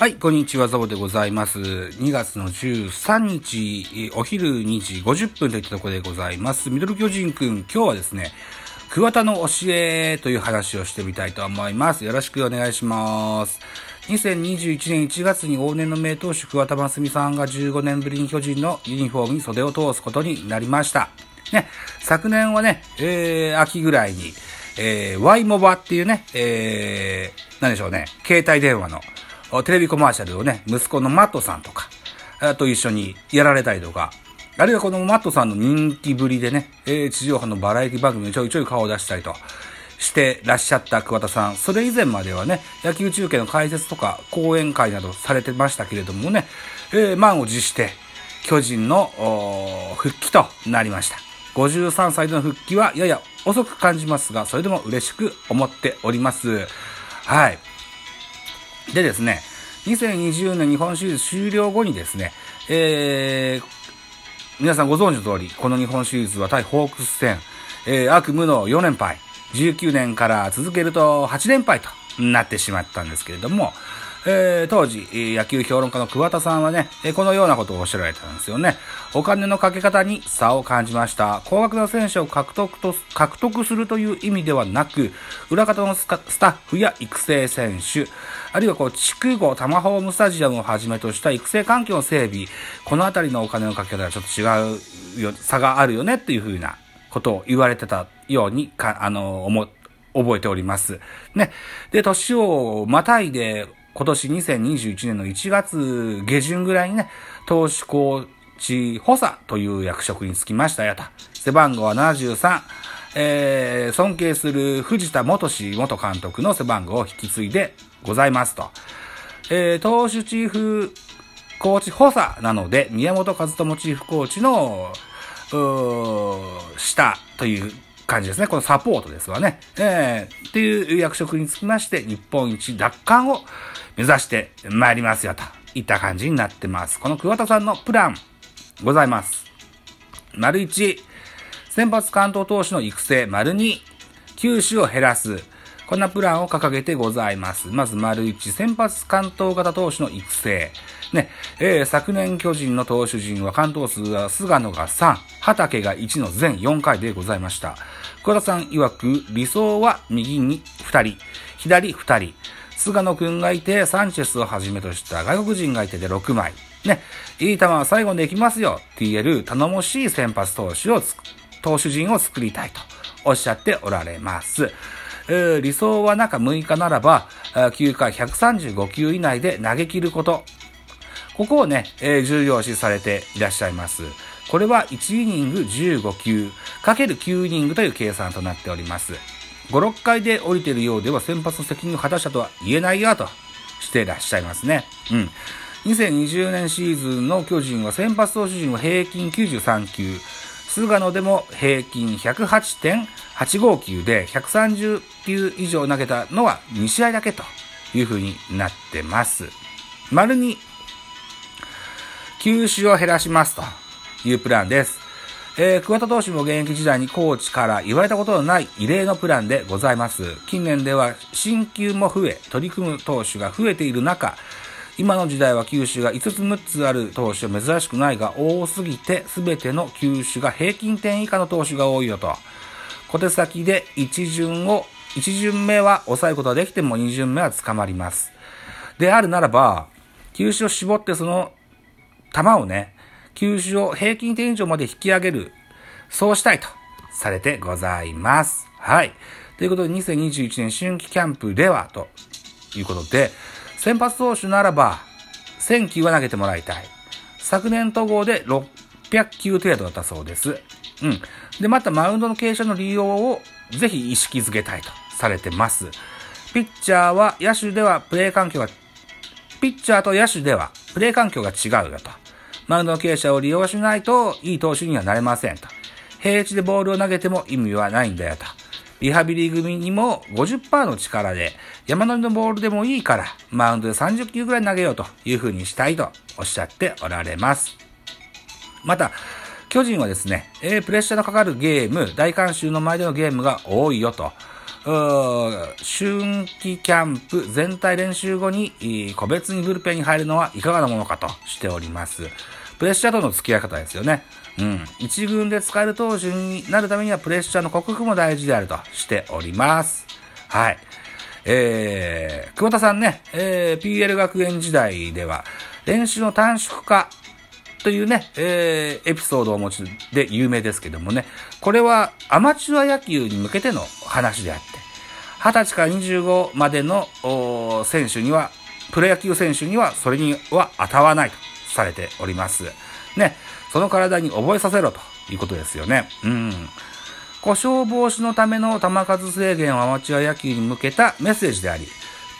はい、こんにちは、ザボでございます。2月の13日、お昼2時50分といったところでございます。ミドル巨人くん、今日はですね、桑田の教えという話をしてみたいと思います。よろしくお願いします。2021年1月に往年の名投手桑田真澄さんが15年ぶりに巨人のユニフォームに袖を通すことになりました。ね、昨年はね、えー、秋ぐらいに、えー、Y モバっていうね、えー、なんでしょうね、携帯電話のテレビコマーシャルをね、息子のマットさんとか、と一緒にやられたりとか、あるいはこのマットさんの人気ぶりでね、えー、地上波のバラエティ番組にちょいちょい顔を出したりとしてらっしゃった桑田さん。それ以前まではね、野球中継の解説とか講演会などされてましたけれどもね、えー、満を持して巨人の復帰となりました。53歳での復帰はやや遅く感じますが、それでも嬉しく思っております。はい。でですね、2020年日本シリーズ終了後にですね、えー、皆さんご存知の通り、この日本シリーズは対ホークス戦、えー、悪夢の4連敗、19年から続けると8連敗となってしまったんですけれども、えー、当時、野球評論家の桑田さんはね、このようなことをおっしゃられたんですよね。お金のかけ方に差を感じました。高額な選手を獲得と、獲得するという意味ではなく、裏方のスタッフや育成選手、あるいはこう、筑後タマホームスタジアムをはじめとした育成環境の整備、このあたりのお金のかけ方はちょっと違うよ、差があるよねっていうふうなことを言われてたようにか、あの、思、覚えております。ね。で、年をまたいで、今年2021年の1月下旬ぐらいにね、投手コーチ補佐という役職に就きましたよと。背番号は73。えー、尊敬する藤田元氏元監督の背番号を引き継いでございますと。えー、投手チーフコーチ補佐なので、宮本和友チーフコーチの、下という感じですね。このサポートですわね。えー、っていう役職につきまして、日本一奪還を目指して参りますよ、といった感じになってます。この桑田さんのプラン、ございます。丸1、先発関東投手の育成、丸2、球種を減らす。こんなプランを掲げてございます。まず、丸1、先発関東型投手の育成。ね、えー、昨年巨人の投手陣は関東数は菅野が3、畑が1の全4回でございました。小田さん曰く、理想は右に2人、左2人、菅野くんがいて、サンチェスをはじめとした外国人がいてで6枚。ね、いい球は最後にできますよって言える頼もしい先発投手を投手陣を作りたいとおっしゃっておられます。理想は中6日ならば、9回135球以内で投げ切ること。ここをね、えー、重要視されていらっしゃいます。これは1イニング15球、かける9イニングという計算となっております。5、6回で降りているようでは先発の責任を果たしたとは言えないよとしていらっしゃいますね。うん。2020年シーズンの巨人は先発投手陣は平均93球、菅野でも平均108.85球で130球以上投げたのは2試合だけという風になってます。丸に球種を減らしますというプランです。えー、桑田投手も現役時代にコーチから言われたことのない異例のプランでございます。近年では新球も増え、取り組む投手が増えている中、今の時代は球種が5つ6つある投手は珍しくないが多すぎて全ての球種が平均点以下の投手が多いよと。小手先で1巡を、1巡目は抑えることができても2巡目は捕まります。であるならば、球種を絞ってその球をね、球種を平均点以上まで引き上げる、そうしたいとされてございます。はい。ということで、2021年春季キャンプでは、ということで、先発投手ならば、1000球は投げてもらいたい。昨年統合で600球程度だったそうです。うん。で、またマウンドの傾斜の利用をぜひ意識づけたいとされてます。ピッチャーは野手ではプレー環境が、ピッチャーと野手ではプレー環境が違うよと。マウンドの傾斜を利用しないといい投手にはなれませんと。平地でボールを投げても意味はないんだよと。リハビリ組にも50%の力で、山乗りのボールでもいいから、マウンドで30球ぐらい投げようという風にしたいとおっしゃっておられます。また、巨人はですね、えー、プレッシャーのかかるゲーム、大観衆の前でのゲームが多いよと。春季キャンプ全体練習後に個別にブルペンに入るのはいかがなものかとしております。プレッシャーとの付き合い方ですよね。うん。一軍で使える投手になるためにはプレッシャーの克服も大事であるとしております。はい。えー、久保田さんね、えー、PL 学園時代では、練習の短縮化というね、えー、エピソードをお持ちで有名ですけどもね、これはアマチュア野球に向けての話であって、20歳から25までの選手には、プロ野球選手にはそれには当たらないとされております。ね、その体に覚えさせろということですよね。うん。故障防止のための球数制限をアマチュア野球に向けたメッセージであり、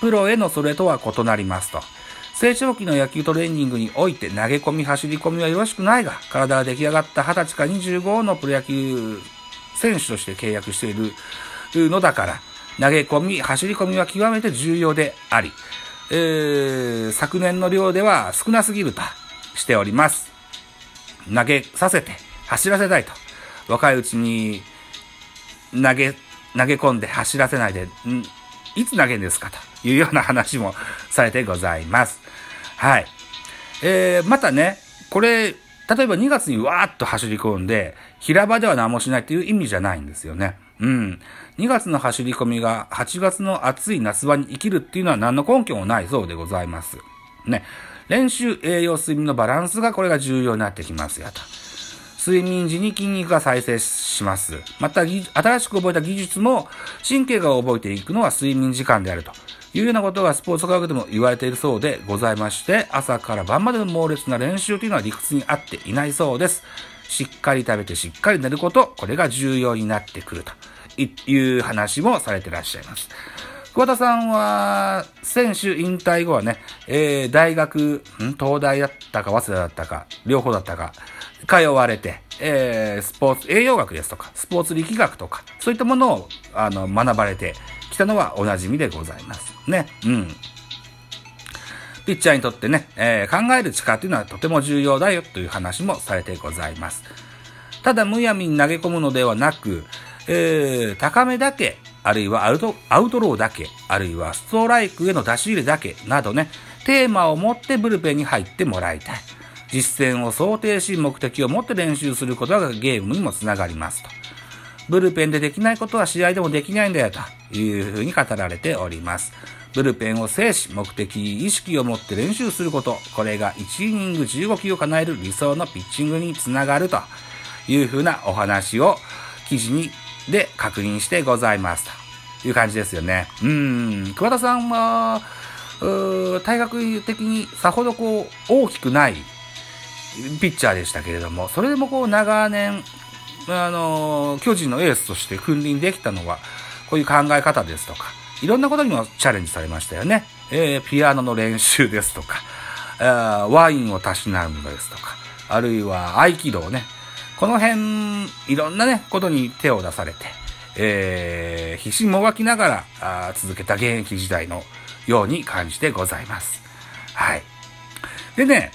プロへのそれとは異なりますと。成長期の野球トレーニングにおいて投げ込み、走り込みはよろしくないが、体が出来上がった20歳か25のプロ野球選手として契約しているのだから、投げ込み、走り込みは極めて重要であり、えー、昨年の量では少なすぎるとしております。投げさせて、走らせたいと。若いうちに投げ、投げ込んで走らせないで、んいつ投げんですかというような話もされてございます。はい。えー、またね、これ、例えば2月にわーっと走り込んで、平場では何もしないっていう意味じゃないんですよね。うん。2月の走り込みが8月の暑い夏場に生きるっていうのは何の根拠もないそうでございます。ね。練習、栄養、睡眠のバランスがこれが重要になってきますよと。睡眠時に筋肉が再生します。また、新しく覚えた技術も神経が覚えていくのは睡眠時間であるというようなことがスポーツ科学でも言われているそうでございまして、朝から晩までの猛烈な練習というのは理屈に合っていないそうです。しっかり食べてしっかり寝ること、これが重要になってくるという話もされてらっしゃいます。桑田さんは、選手引退後はね、えー、大学、東大だったか、早稲田だったか、両方だったか、通われて、えー、スポーツ、栄養学ですとか、スポーツ力学とか、そういったものを、あの、学ばれてきたのはおなじみでございます。ね。うん。ピッチャーにとってね、えー、考える力というのはとても重要だよという話もされてございます。ただ、むやみに投げ込むのではなく、えー、高めだけ、あるいはアウト、アウトローだけ、あるいはストライクへの出し入れだけなどね、テーマを持ってブルペンに入ってもらいたい。実践を想定し目的を持って練習することがゲームにもつながりますと。ブルペンでできないことは試合でもできないんだよというふうに語られております。ブルペンを制し、目的、意識を持って練習すること、これが1イニング15球を叶える理想のピッチングにつながるというふうなお話を記事にで確認してございます。という感じですよね。うん、桑田さんは、体格的にさほどこう大きくないピッチャーでしたけれども、それでもこう長年、あの、巨人のエースとして君臨できたのは、こういう考え方ですとか、いろんなことにもチャレンジされましたよね。えー、ピアノの練習ですとか、ワインをたしなむのですとか、あるいは合気道ね。この辺、いろんなね、ことに手を出されて、えー、必死にもがきながらあ続けた現役時代のように感じてございます。はい。でね、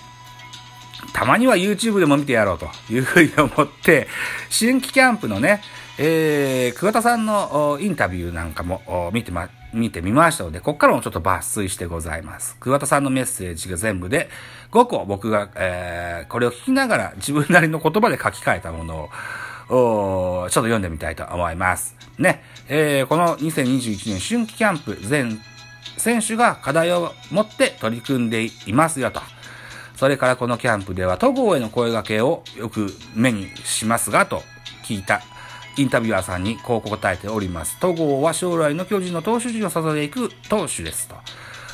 たまには YouTube でも見てやろうというふうに思って、新規キャンプのね、えー、桑田さんのインタビューなんかも見てま、見てみましたので、こっからもちょっと抜粋してございます。桑田さんのメッセージが全部で5個僕が、えー、これを聞きながら自分なりの言葉で書き換えたものを、ちょっと読んでみたいと思います。ね、えー、この2021年春季キャンプ全選手が課題を持って取り組んでいますよと。それからこのキャンプでは戸郷への声掛けをよく目にしますが、と聞いたインタビュアーさんにこう答えております。戸郷は将来の巨人の投手陣を支えていく投手ですと。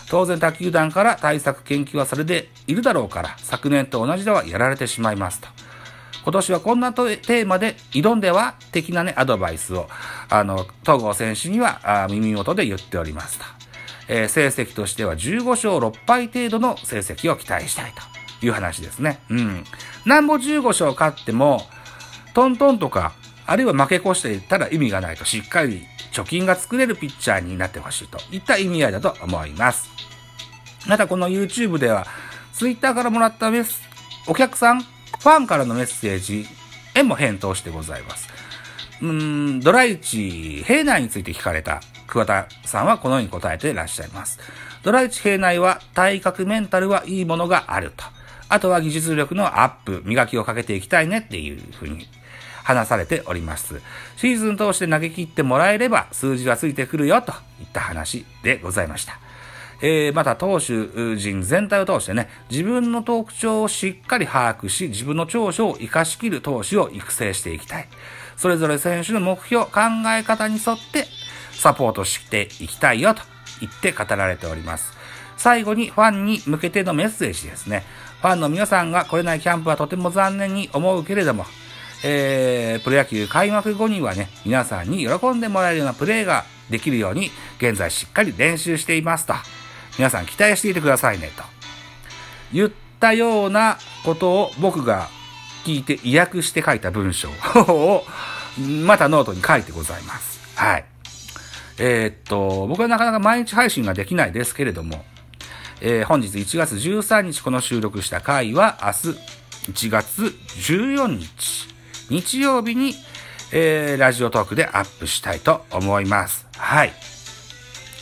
当然他球団から対策研究はされているだろうから、昨年と同じではやられてしまいますと。今年はこんなテーマで挑んでは的なね、アドバイスを、あの、戸郷選手には耳元で言っておりますと。えー、成績としては15勝6敗程度の成績を期待したいという話ですね。うん。なんぼ15勝勝っても、トントンとか、あるいは負け越していったら意味がないと、しっかり貯金が作れるピッチャーになってほしいといった意味合いだと思います。またこの YouTube では、Twitter からもらったメス、お客さん、ファンからのメッセージへも返答してございます。うん、ドライチ平内について聞かれた桑田さんはこのように答えていらっしゃいます。ドライチ平内は体格メンタルはいいものがあると。あとは技術力のアップ、磨きをかけていきたいねっていうふうに話されております。シーズン通して投げ切ってもらえれば数字はついてくるよといった話でございました。えー、また投手陣全体を通してね、自分の特徴をしっかり把握し、自分の長所を活かしきる投手を育成していきたい。それぞれ選手の目標、考え方に沿ってサポートしていきたいよと言って語られております。最後にファンに向けてのメッセージですね。ファンの皆さんが来れないキャンプはとても残念に思うけれども、えー、プロ野球開幕後にはね、皆さんに喜んでもらえるようなプレーができるように、現在しっかり練習していますと。皆さん期待していてくださいねと。言ったようなことを僕が聞いて意訳して書いた文章を、またノートに書いてございます。はい。えー、っと、僕はなかなか毎日配信ができないですけれども、えー、本日1月13日この収録した回は明日1月14日日曜日に、えー、ラジオトークでアップしたいと思います。はい。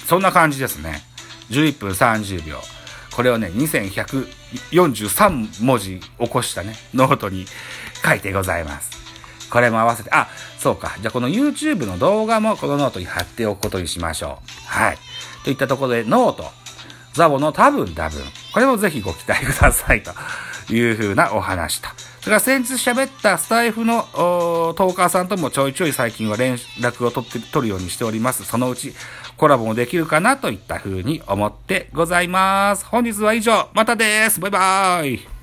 そんな感じですね。11分30秒。これをね、2143文字起こしたね、ノートに書いてございます。これも合わせて、あ、そうか。じゃあこの YouTube の動画もこのノートに貼っておくことにしましょう。はい。といったところで、ノート、ザボの多分多分。これもぜひご期待くださいというふうなお話と。それから先日喋ったスタイフのトーカーさんともちょいちょい最近は連絡を取って、取るようにしております。そのうちコラボもできるかなといった風に思ってございます。本日は以上。またです。バイバーイ。